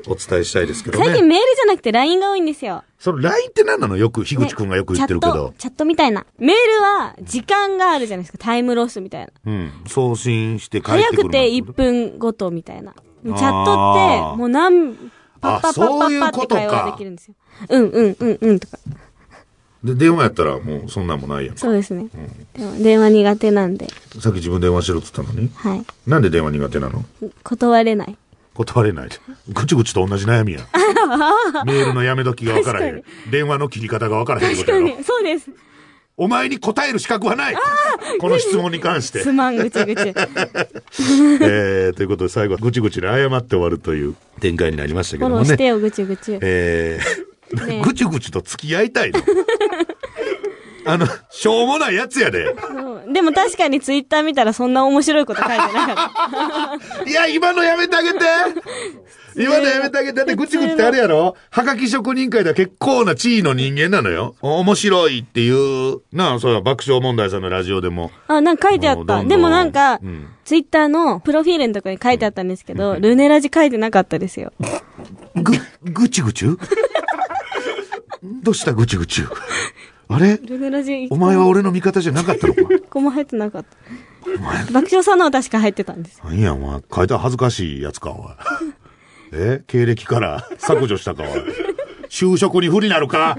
お伝えしたいですけどね。最近メールじゃなくて LINE が多いんですよ。その LINE って何なの？よく、樋口くんがよく言ってるけどチャット。、チャットみたいな。メールは時間があるじゃないですか。タイムロスみたいな。うん。送信して帰っ早てくるくて1分ごとみたいな。チャットって、もう何、パッパッパッパッパって会話ができるんですよ。うんうんうんうんとか。で、電話やったらもうそんなんもないやん。そうですね。でも電話苦手なんで、さっき自分電話しろって言ったのに。はい。なんで電話苦手なの断れない。断れない。ぐちぐちと同じ悩みや。メールのやめ時が分からへん。電話の切り方が分からへんってことやろ。そうです。お前に答える資格はないこの質問に関してす。まん、ぐちぐち。えー、ということで最後はぐちぐちで謝って終わるという展開になりましたけどもね。してよ、ぐちぐち。えー、ねぐちぐちと付き合いたいの あの、しょうもないやつやで。でも確かにツイッター見たらそんな面白いこと書いてなかった。いや、今のやめてあげて今のやめてあげて。だってぐちぐちってあれやろはがき職人会では結構な地位の人間なのよ。面白いっていう、なあ、そうや、爆笑問題さんのラジオでも。あ、なんか書いてあった。どんどんでもなんか、うんツイッターのプロフィールのところに書いてあったんですけど、ルネラジ書いてなかったですよ。ぐ、ぐちぐち どうしたぐちぐちあれ？お前は俺の味方じゃなかったのか 一個も入ってなかった。爆笑さんのは確か入ってたんです。何や、お前。書いたら恥ずかしいやつか、おい。え？経歴から削除したか、おい。就職に不利なるか？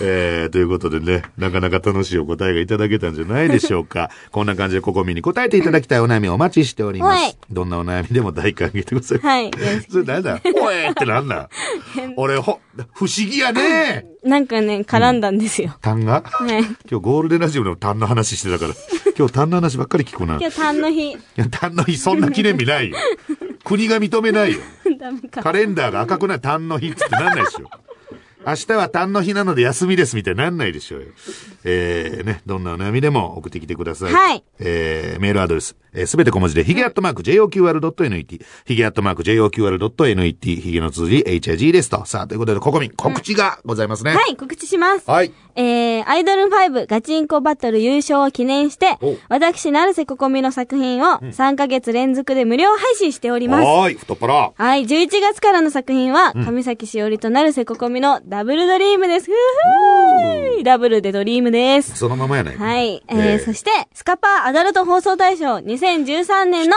えー、ということでね、なかなか楽しいお答えがいただけたんじゃないでしょうか。こんな感じでココミに答えていただきたいお悩みをお待ちしておりまはいす。どんなお悩みでも大歓迎でございます。はい。それなんだ？おえってなんだ？俺、ほ、不思議やねくなんかね、絡んだんですよ。単が？はい。今日ゴールデンラジオでも単の話してたから、今日単の話ばっかり聞くな。い今日、単の日。や、単の日そんな記念日ないよ。国が認めないよ。ダメか。カレンダーが赤くない単の日ってなんないでしょ。明日は単の日なので休みですみたいになんないでしょうよ。えー、ね、どんなお悩みでも送ってきてください。はい。えー、メールアドレス、えーすべて小文字で、ヒゲアットマーク JOQR.net、ヒゲアットマーク JOQR.net、ヒゲの綴り HIG ですと。さあ、ということで、ここみ、告知がございますね。はい、告知します。はい。えー、アイドル5ガチンコバトル優勝を記念してお、私、成瀬ここみの作品を3ヶ月連続で無料配信しております。はーい、太っ腹。はい、11月からの作品は、上崎しおりと成瀬ここみのダブルドリームです。ふーふーダブルでドリームです。そのままやない。はい。えーえーそして、スカパーアダルト放送大賞2013年の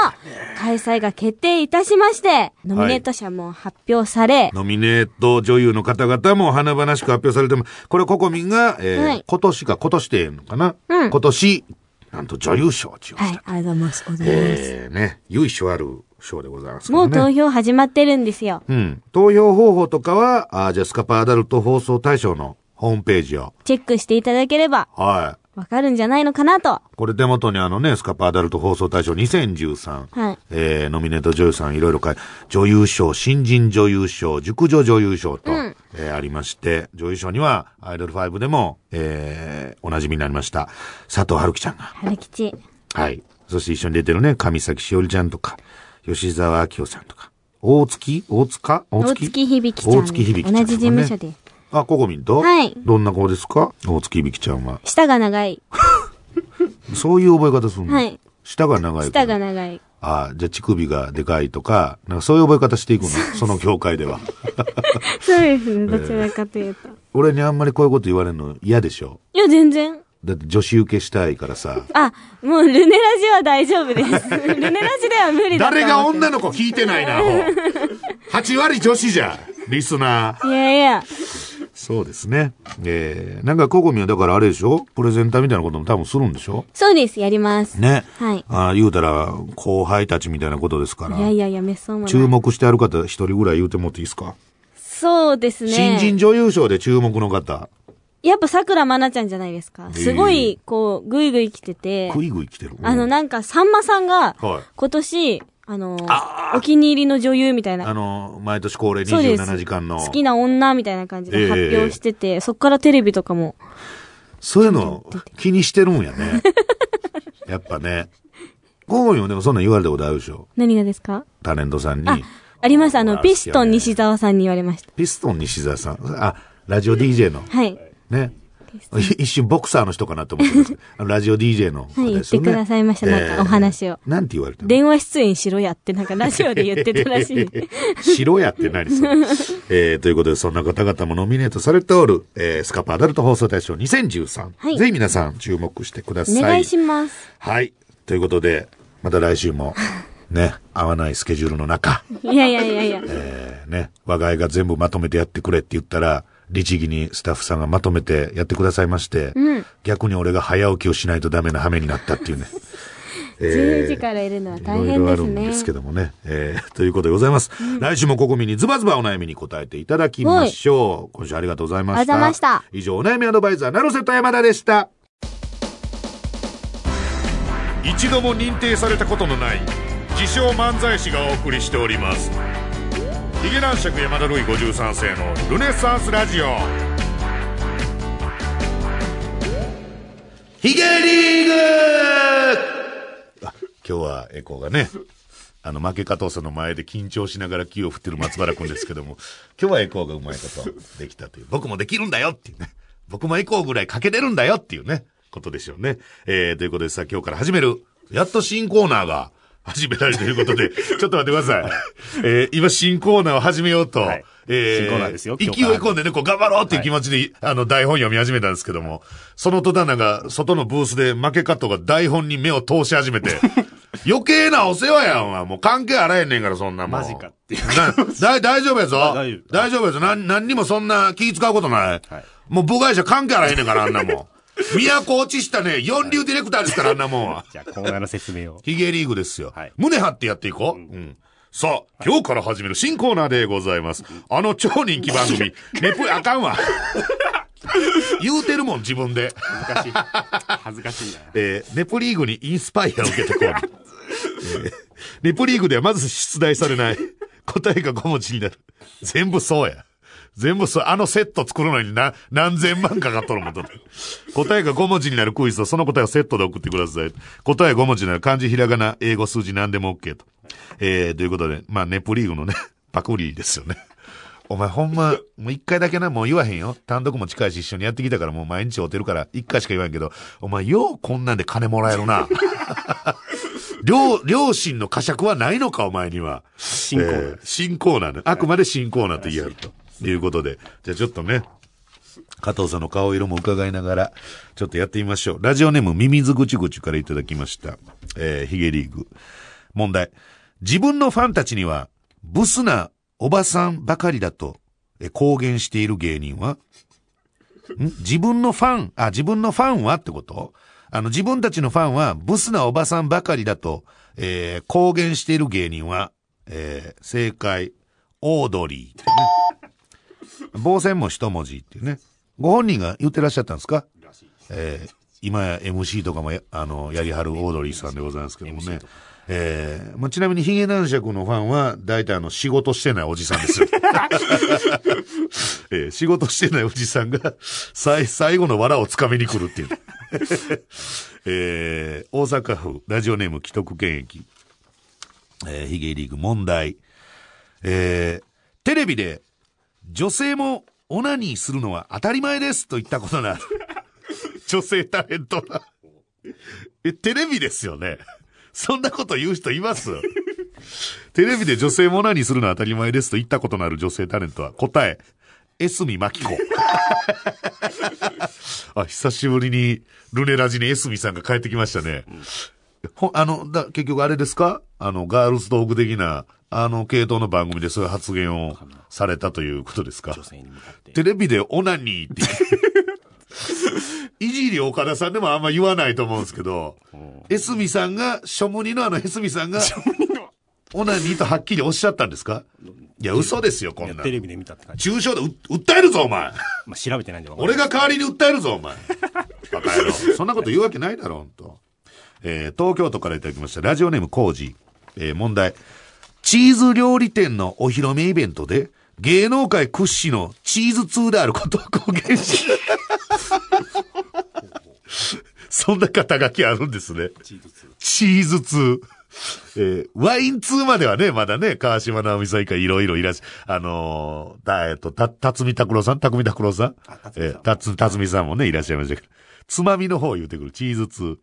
開催が決定いたしまして、ノミネート者も発表され、ノミネート女優の方々も華々しく発表されても、これココミンが、えーはい今年か今年でええのかな、うん今年、なんと女優賞を受賞はい、した。ありがとうございます。ありがとうございます。えー、ね、由緒ある賞でございますけも。う投票始まってるんですよ。うん。投票方法とかは、あーじゃあスカパーアダルト放送大賞のホームページを。チェックしていただければ、はい。わかるんじゃないのかなと。これ手元にあのね、スカパーアダルト放送大賞2013。はい。えー、ノミネート女優さんいろいろ書い女優賞、新人女優賞、熟女女優賞と、うんえーありまして、女優賞には、アイドル5でも、えー、お馴染みになりました、佐藤春樹ちゃんが。春吉。はい。そして一緒に出てるね、上崎しおりちゃんとか、吉沢明夫さんとか、大月？大塚？大大月響ちゃん。大月響ちゃん、同じ事務所で。あ、ココミンとはいどんな子ですか？大月響ちゃんは。舌が長い。そういう覚え方するの？はい。舌が長い。舌が長い。あじゃあ乳首がでかいとか、なんかそういう覚え方していくの？その業界では。そうですね。どちらかというと。俺にあんまりこういうこと言われるの嫌でしょ？いや、全然。だって女子受けしたいからさ。あ、もうルネラジは大丈夫です。ルネラジでは無理だ誰が女の子聞いてないな、アホ。8割女子じゃ、リスナー。いやいや。そうですね。えー、なんかココミはだからあれでしょ？プレゼンターみたいなことも多分するんでしょ？そうです。やります。ね。はい。ああ、言うたら、後輩たちみたいなことですから。いやいやいや、めっそうも。注目してある方一人ぐらい言うてもっていいですか、そうですね。新人女優賞で注目の方。やっぱ桜まなちゃんじゃないですか。すごい、こう、ぐいぐい来てて。ぐいぐい来てる。あの、なんか、さんまさんが、はい今年、あの、お気に入りの女優みたいな。あの、毎年恒例そうです27時間の。好きな女みたいな感じでええ発表してて、そっからテレビとかも。そういうの気にしてるんやね。やっぱね。ゴーンよ、でもそんなん言われたことあるでしょ。何がですか？タレントさんにあ。あります。あの、ピストン西澤さんに言われました。ピストン西澤さん。あ、ラジオ DJ の。はい。ね。い一瞬ボクサーの人かなと思ってます あのラジオ DJ の方はい、言っ。てくださいました。なんかお話を。なんて言われたの？電話出演しろやって、なんかラジオで言ってたらしい。白やって何それ？えー、ということで、そんな方々もノミネートされておる、えー、スカパアダルト放送大賞2013。はいぜひ皆さん注目してください。お願いします。はい。ということで、また来週も、ね、合わないスケジュールの中、いやいやいやいや。えー、ね、我が家が全部まとめてやってくれって言ったら、律儀にスタッフさんがまとめてやってくださいまして、逆に俺が早起きをしないとダメな羽目になったっていうね。10時からいるのは大 いろい変ですろあるんですけね。どもね。えー、ということでございます。来週もここみにズバズバお悩みに答えていただきましょう。今週ありがとうございました。ありがとうございました以上、お悩みアドバイザー、ナロセット山田でした。一度も認定されたことのない自称漫才師がお送りしております。ヒゲ男爵山田ルイ53世のルネサンスラジオ。ヒゲリーグあ今日はエコーがね、あの、負け加藤さんの前で緊張しながら気を振ってる松原くんですけども、今日はエコーがうまいことできたという、僕もできるんだよっていうね、僕もエコーぐらいかけれるんだよっていうね、ことでしょうね。えー、ということでさ、今日から始める、やっと新コーナーが始められるということで、ちょっと待ってください。えー、今新コーナーを始めようと、はいえー、新コーナーですよ勢い込んでね、こう頑張ろうっていう気持ちで、あの、台本読み始めたんですけども、その途端なんか、外のブースで負けカットが台本に目を通し始めて、余計なお世話やんわ。もう関係あらへんねんから、そんなもん。マジかっていう大丈夫やぞ。大丈夫大丈夫やぞ。なん、何にもそんな気使うことない。はいもう部外者関係あらへんねんから、あんなもん。都落ちしたね、四流ディレクターですから、あんなもんは。じゃあ、コーナーの説明を。ヒゲリーグですよ。はい胸張ってやっていこう。うん。さあ、今日から始める新コーナーでございます。あの超人気番組、ネプ、あかんわ。言うてるもん、自分で。恥ずかしい。恥ずかしいな。えーネプリーグにインスパイアを受けてこう。えーネプリーグではまず出題されない。答えが5文字になる。全部そうや。全部そう。あのセット作るのにな、何千万かかっとるもんと。答えが5文字になるクイズとその答えをセットで送ってください。答え5文字になる漢字、ひらがな、英語、数字何でも OK と。えー、ということで、まあ、ネプリーグのね、パクリですよね。お前ほんま、もう一回だけな、もう言わへんよ。単独も近いし一緒にやってきたからもう毎日会うてるから、一回しか言わんけど、お前ようこんなんで金もらえるな。両、両親の呵責はないのか、お前には。新コーナーえー新コーナーね。あくまで新コーナーと言えると。いうことで。じゃあちょっとね、加藤さんの顔色も伺いながら、ちょっとやってみましょう。ラジオネーム、ミミズぐちぐちからいただきました。えー、ヒゲリーグ。問題。自分のファンたちには、ブスなおばさんばかりだと、え公言している芸人はん？自分のファン、あ、自分のファンはってこと？あの、自分たちのファンは、ブスなおばさんばかりだと、えー公言している芸人は、えー正解、オードリーってね。棒線も一文字っていうね。ご本人が言ってらっしゃったんですか？えー今や MC とかもや、あの、やりはるオードリーさんでございますけどもね。えーまあ、ちなみにヒゲ男爵のファンは、大体あの、仕事してないおじさんですよ。えー仕事してないおじさんが、最、最後の藁をつかみに来るっていう。えー大阪府、ラジオネーム既得権益。えーヒゲリーグ問題。えーテレビで、女性もオナニーするのは当たり前ですと言ったことのある。女性タレントは。え、テレビですよね。そんなこと言う人います？テレビで女性もオナニーするのは当たり前ですと言ったことのある女性タレントは答え、エスミマキコ。あ、久しぶりにルネラジにエスミさんが帰ってきましたね。ほ、あの、だ、結局あれですか？あの、ガールズトーク的な、あの系統の番組でそういう発言をされたということですか？女性に向かって。テレビでオナニーって。いじり岡田さんでもあんま言わないと思うんですけど、エスミさんが、ショムニのあのエスミさんが、オナニーとはっきりおっしゃったんですか？いや、嘘ですよ、こんなん。いやテレビで見たって感じ。中傷でう訴えるぞ、お前。まあ、調べてないんでわかんない俺が代わりに訴えるぞ、お前。バカ野郎。そんなこと言うわけないだろ、ほんと。えー東京都からいただきました。ラジオネームコージー。えー問題。チーズ料理店のお披露目イベントで、芸能界屈指のチーズ通であることを 公言し、そんな肩書きあるんですね。チーズツーチーズ通。えーワイン2まではね、まだね、川島直美さん以下いろいろいらっしゃ、あのーた、えっと、た、辰巳拓郎さん？辰巳拓郎さん？えー、たつ、辰巳さんもね、いらっしゃいましたけど。つまみの方言うてくる、チーズ2。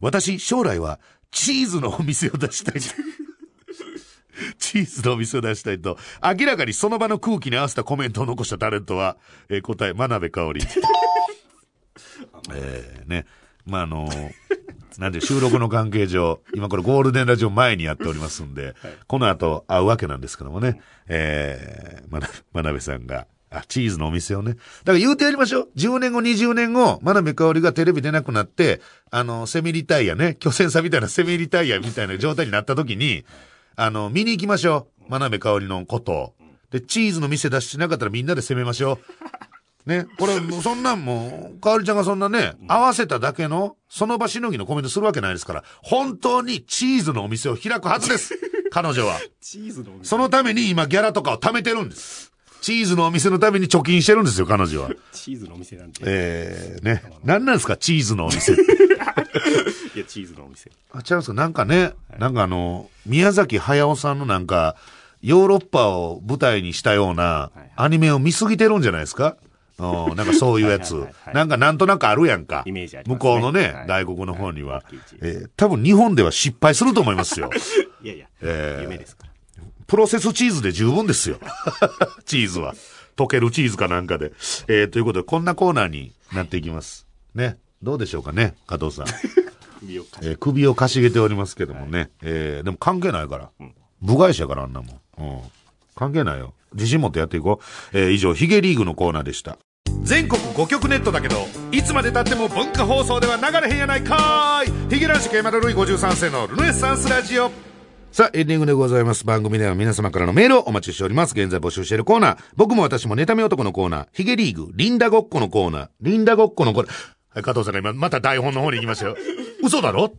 私、将来は、チーズのお店を出したい。チーズのお店を出したいと、明らかにその場の空気に合わせたコメントを残したタレントは、えー答え、真鍋かおり。えー、ね。まあ、あのーなんで収録の関係上、今これゴールデンラジオ前にやっておりますんで、この後会うわけなんですけどもね、えー、まな、真鍋さんが、あ、チーズのお店をね。だから言うてやりましょう。10年後、20年後、真鍋かおりがテレビ出なくなって、あの、セミリタイヤね、巨船さんみたいなセミリタイヤみたいな状態になった時に、あの、見に行きましょう。真鍋かおりのことを。で、チーズの店出してなかったらみんなで攻めましょう。ね。これ、そんなんもう、かおりちゃんがそんなね、合わせただけの、その場しのぎのコメントするわけないですから、本当にチーズのお店を開くはずです。彼女は。チーズのお店そのために今ギャラとかを貯めてるんです。チーズのお店のために貯金してるんですよ、彼女は。チーズのお店なんて。えー、ね。何なんですか、チーズのお店。いや、チーズのお店。あ、違いますかなんかね、なんかあの、宮崎駿さんのなんか、ヨーロッパを舞台にしたようなはいアニメを見すぎてるんじゃないですか？うんなんかそういうやつはいはいはい。はいなんかなんとなくあるやんか。イメージありますね向こうのね、はい外国の方にははい。えー多分日本では失敗すると思いますよ。いやいや、えー夢ですから。プロセスチーズで十分ですよ。チーズは。溶けるチーズかなんかで。えー、ということで、こんなコーナーになっていきます。ね。どうでしょうかね、加藤さん。首をかしえー首をかしげておりますけどもね。えーでも関係ないから。部外者やからあんなもん。うん。関係ないよ。自信持ってやっていこう。えー以上、ヒゲリーグのコーナーでした。全国5局ネットだけど、いつまで経っても文化放送では流れへんやないかーいヒゲ男子ケイマルルイ53世のルネッサンスラジオ。さあ、エンディングでございます。番組では皆様からのメールをお待ちしております。現在募集しているコーナー。僕も私もネタ目男のコーナー。ヒゲリーグ、リンダごっこのコーナー。リンダごっこのコーナー。はい、加藤さんが今、また台本の方に行きましたよ。嘘だろ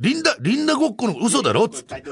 リンダ、リンダごっこの嘘だろつって。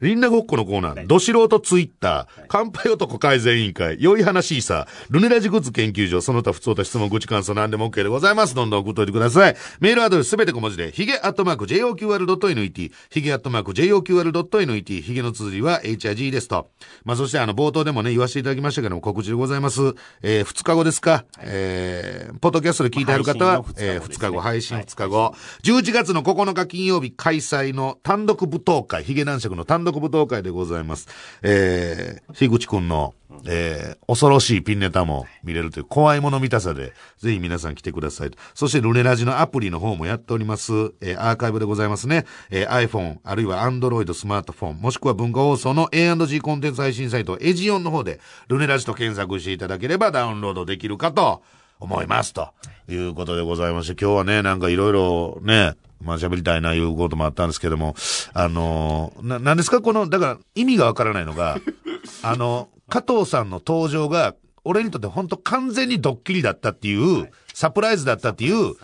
リンダごっこのコーナー、ど素人ツイッター、乾杯男改善委員会、良い話さ、ルネラジグッズ研究所、その他普通と質問、口感想何でも OK でございます。どんどん送っといてください。メールアドレスすべて小文字で、ヒゲアットマーク JOQR.NET、ヒゲアットマーク JOQR.NET、ヒゲの綴りは HIG ですと。まあ、そしてあの、冒頭でもね、言わせていただきましたけども、告知でございます。えー、2日後ですか、えー、ポッドキャストで聞いてある方は、えー、2日後、配信2日後、11月の9日金曜日開催の単独舞踏会、ヒゲ男爵の単独舞踏会でございます。えー、樋口くんの、えー、恐ろしいピンネタも見れるという怖いもの見たさで、ぜひ皆さん来てください。そしてルネラジのアプリの方もやっております。えー、アーカイブでございますね。えー、iPhone、あるいは Android スマートフォン、もしくは文化放送の A&G コンテンツ配信サイト、エジオンの方で、ルネラジと検索していただければダウンロードできるかと思います。ということでございまして、今日はね、なんかいろいろね、まあ喋りたいないうこともあったんですけども、あのーな、なんですか？この、だから意味がわからないのが、あの、加藤さんの登場が、俺にとって本当完全にドッキリだったっていう、サプライズだったっていう、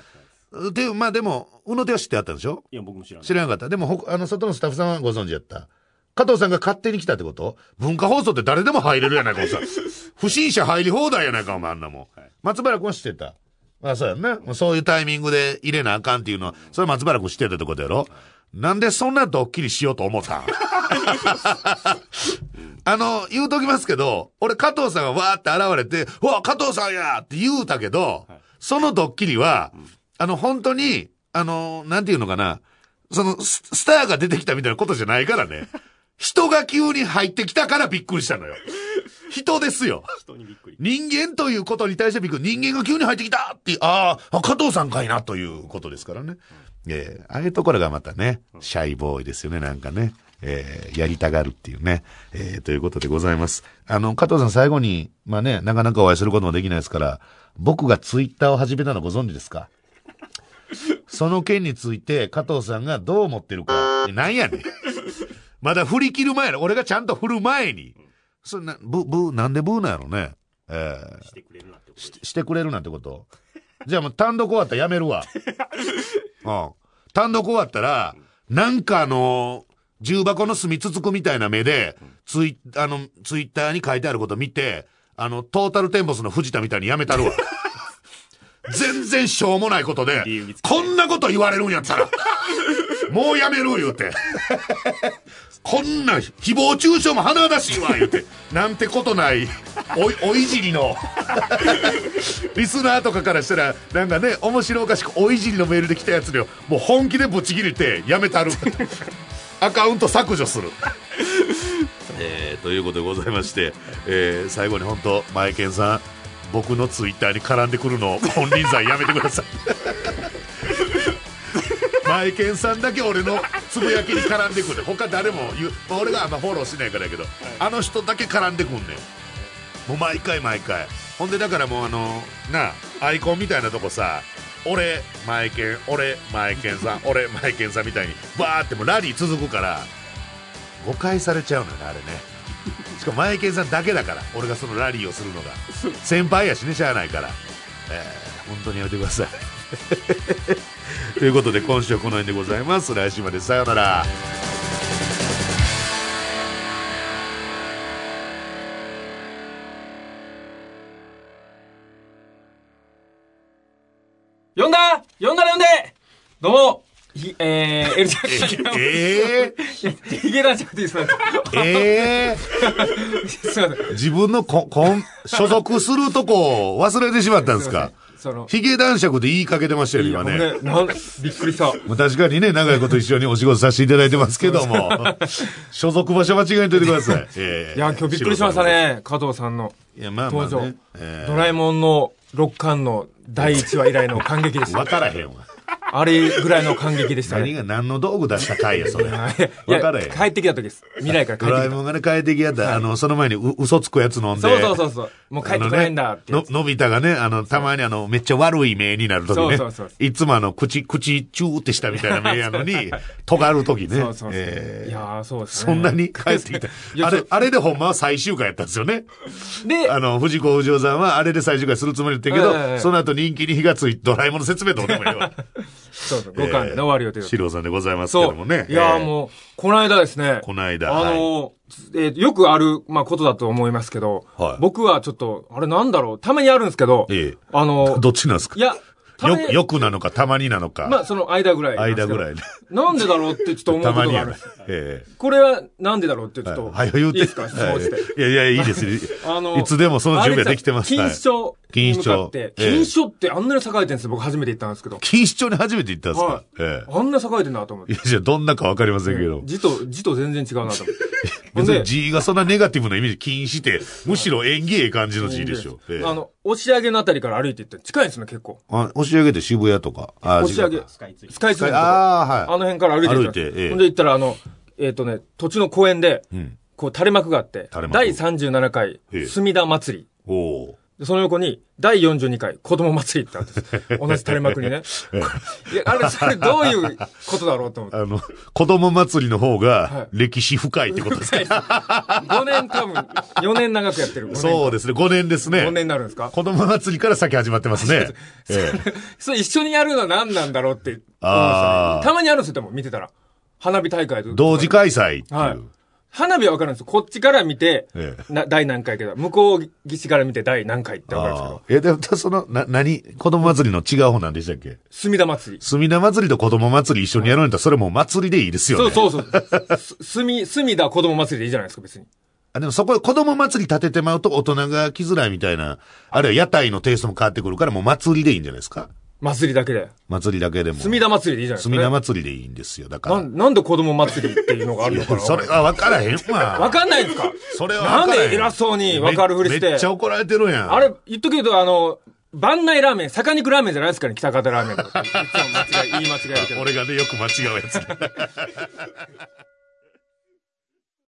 で、まあでも、うの手は知ってあったんでしょ？いや、僕も知らない。知らなかった。でも、ほあの、外のスタッフさんはご存知やった。加藤さんが勝手に来たってこと？文化放送って誰でも入れるやないか、おさ。不審者入り放題やないか、お前あんなもん。松原君は知ってた。あ、そうやんね。そういうタイミングで入れなあかんっていうのは、それ松原君知ってたってことやろなんでそんなドッキリしようと思ったん？あの、言うときますけど、俺加藤さんがわーって現れて、うわ、加藤さんやって言うたけど、そのドッキリは、あの、本当に、あの、なんていうのかな、そのス、スターが出てきたみたいなことじゃないからね。人が急に入ってきたからびっくりしたのよ。人ですよ。人にびっくり。人間ということに対してびっくり。人間が急に入ってきたって、あーあ、加藤さんかいなということですからね。ええああいうところがまたね、シャイボーイですよね、なんかね。ええやりたがるっていうね。ええということでございます。あの、加藤さん最後に、まあね、なかなかお会いすることもできないですから、僕がツイッターを始めたのご存知ですか？その件について加藤さんがどう思ってるか。なんやねん。まだ振り切る前の、俺がちゃんと振る前に。そんな、ブ、ブ、なんでブーなんやろね。ええしてくれるなってことししてくれるなんてことじゃあもう単独終わったらやめるわ。うん。単独終わったら、なんかあの重箱の隅つつくみたいな目で、ツイあの、ツイッターに書いてあること見て、あの、トータルテンボスの藤田みたいにやめたるわ。全然しょうもないことでこんなこと言われるんやったら、もうやめる言うて。こんな誹謗中傷も鼻だしいわ、言うて。なんてことない、おい、おいじりの、リスナーとかからしたら、なんかね、面白おかしくおいじりのメールで来たやつに、もう本気でぶち切れて、やめたる。アカウント削除する。えーということでございまして、えー最後に本当、マエケンさん、僕のツイッターに絡んでくるのを金輪際やめてください。マイケンさんだけ俺のつぶやきに絡んでくんねん。他誰も言う、まあ、俺があんまフォローしないからやけど、あの人だけ絡んでくんねん。もう毎回毎回。ほんでだからもうあのなあアイコンみたいなとこさ俺マイケン俺マイケンさん 俺マイケンさんみたいにバーってもうラリー続くから誤解されちゃうのよねあれね。しかもマイケンさんだけだから俺がそのラリーをするのが。先輩やしねしゃあないから、えー本当にやめてください ということで今週はこの辺でございます。来週までさようなら。呼んだ？呼んだら呼んで！どうも、ひ、えー、エルちゃん。え ヒゲランちゃんって言ってたんー、えですすいません。ー、自分のここん所属するとこを忘れてしまったんですか？その、ヒゲ男爵で言いかけてましたよ今ねいやなんびっくりした。確かにね、長いこと一緒にお仕事させていただいてますけども、所属場所間違えといてください。えーいや、今日びっくりしました。ね、加藤さんのいや、まあまあ登場ね。。えドラえもんの6巻の第1話以来の感激でしー、わた。からへんわ。あれぐらいの感激でしたね。何が何の道具出した回や、それ。いわやからへん。帰ってきた時です。未来から帰ドってきた。ラえもんがね、帰ってきやった、あの、その前にう嘘つくやつ飲んで。そうそうそうそう。もう帰ってこないんだってやつ。ののび太がね、あの、たまにあの、めっちゃ悪い目になるときね。そうそうそういつもあの、口、口、チューってしたみたいな目やのに、尖るときね。そうそうそう。えーいやーそうですね。そんなに 帰ってきたあれあれでほんまは最終回やったんですよね。で、あの、藤子不二雄さんはあれで最終回するつもりだったけど、ええその後人気に火がついて、ドラえもんの説明どうでもいいわ。そうそう、5巻でね終わる予定だった四郎さんでございますけ。どもね。いや。もう、この間ですね。この間あのー、えーよくある、まあ、ことだと思いますけど、はい僕はちょっと、あれなんだろう、たまにあるんですけど、ええあのー、どっちなんですか？いや、たまによ、よくなのか、たまになのか。まあ、その間ぐらい。間ぐらいね。なんでだろうってちょっと思うとがあるんまに。ええこれはなんでだろうってちょっと、はい、はい、言うて。いいですか？質問して。はいいやいや、いいです。あのいつでもその準備はできてます。あれはい錦糸町錦糸町ってあんなに栄えてるんですよ。僕初めて行ったんですけど。錦糸町に初めて行ったんですか、はいえあんな栄えてんなと思ってえ。い。や、じゃあどんなかわかりませんけど。字と、字と全然違うなと思って。別にで、字がそんなネガティブなイメージ、禁止って、むしろ縁起ええ感じの字でしょ。ええあの、押し上げのあたりから歩いていって近いんですね、結構。あ押し上げて渋谷とか。あ押し上スカイツリーのとこああ、はい。あの辺から歩いて歩いてええほんで行ったら、あの、えっ、とね、土地の公園で、んこう垂れ幕があって第37回ええ、墨田祭り。おおでその横に、第42回、子供祭りってあってです、同じ垂れ幕にね。いや、あれ、それどういうことだろうと思って。あの、子供祭りの方はがい歴史深いってことですか、5年多分、4年長くやってる。5年そうですね、5年ですね。5年になるんですか？子供祭りから先始まってますね。ええそれ一緒にやるのは何なんだろうってね。たまにあるんですよ、でも見てたら。花火大会と同時開催っていう。はい。花火はわかるんですよ。こっちから見て、ええな第何回けど、向こう岸から見て第何回ってわかるんですけど。え、でも、その、な、何子供祭りの違う方なんでしたっけ？墨田祭り。墨田祭りと子供祭り一緒にやるんだったら、それもう祭りでいいですよね。そうそうそう。す墨、墨田子供祭りでいいじゃないですか、別に。あでもそこで子供祭り立ててまうと大人が来づらいみたいな、あるいは屋台のテイストも変わってくるから、もう祭りでいいんじゃないですか？祭りだけで。祭りだけでも。墨田祭りでいいじゃないですか、墨ね。田祭りでいいんですよ。だから。なんなんで子供祭りっていうのがあるのかなそれは分からへんわ。わかんないんですか？それはなんで偉そうに分かるふりしてめめっちゃ怒られてるやん。あれ、言っとくけど、あの、万内ラーメン、坂肉ラーメンじゃないですかね、北方ラーメン。いつも間違い、言い間違い。俺がね、よく間違うやつ。